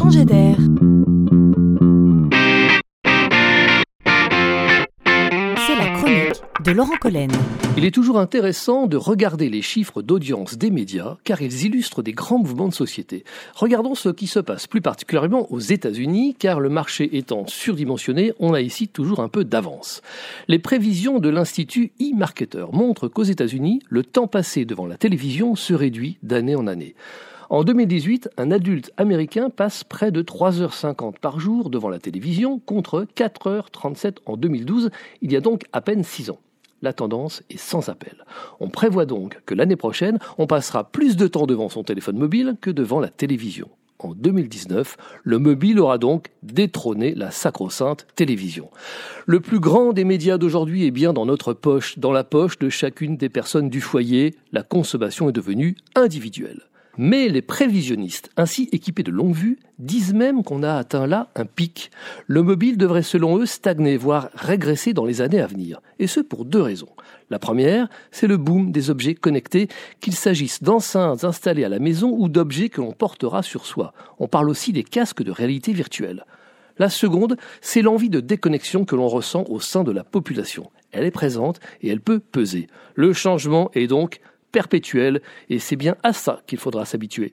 changer d'air. C'est la chronique de Laurent Collen. Il est toujours intéressant de regarder les chiffres d'audience des médias car ils illustrent des grands mouvements de société. Regardons ce qui se passe plus particulièrement aux États-Unis car le marché étant surdimensionné, on a ici toujours un peu d'avance. Les prévisions de l'Institut e-Marketer montrent qu'aux États-Unis, le temps passé devant la télévision se réduit d'année en année. En 2018, un adulte américain passe près de 3h50 par jour devant la télévision contre 4h37 en 2012, il y a donc à peine 6 ans. La tendance est sans appel. On prévoit donc que l'année prochaine, on passera plus de temps devant son téléphone mobile que devant la télévision. En 2019, le mobile aura donc détrôné la sacro-sainte télévision. Le plus grand des médias d'aujourd'hui est bien dans notre poche, dans la poche de chacune des personnes du foyer. La consommation est devenue individuelle. Mais les prévisionnistes, ainsi équipés de longue vue, disent même qu'on a atteint là un pic. Le mobile devrait selon eux stagner, voire régresser dans les années à venir. Et ce pour deux raisons. La première, c'est le boom des objets connectés, qu'il s'agisse d'enceintes installées à la maison ou d'objets que l'on portera sur soi. On parle aussi des casques de réalité virtuelle. La seconde, c'est l'envie de déconnexion que l'on ressent au sein de la population. Elle est présente et elle peut peser. Le changement est donc perpétuelle, et c'est bien à ça qu'il faudra s'habituer.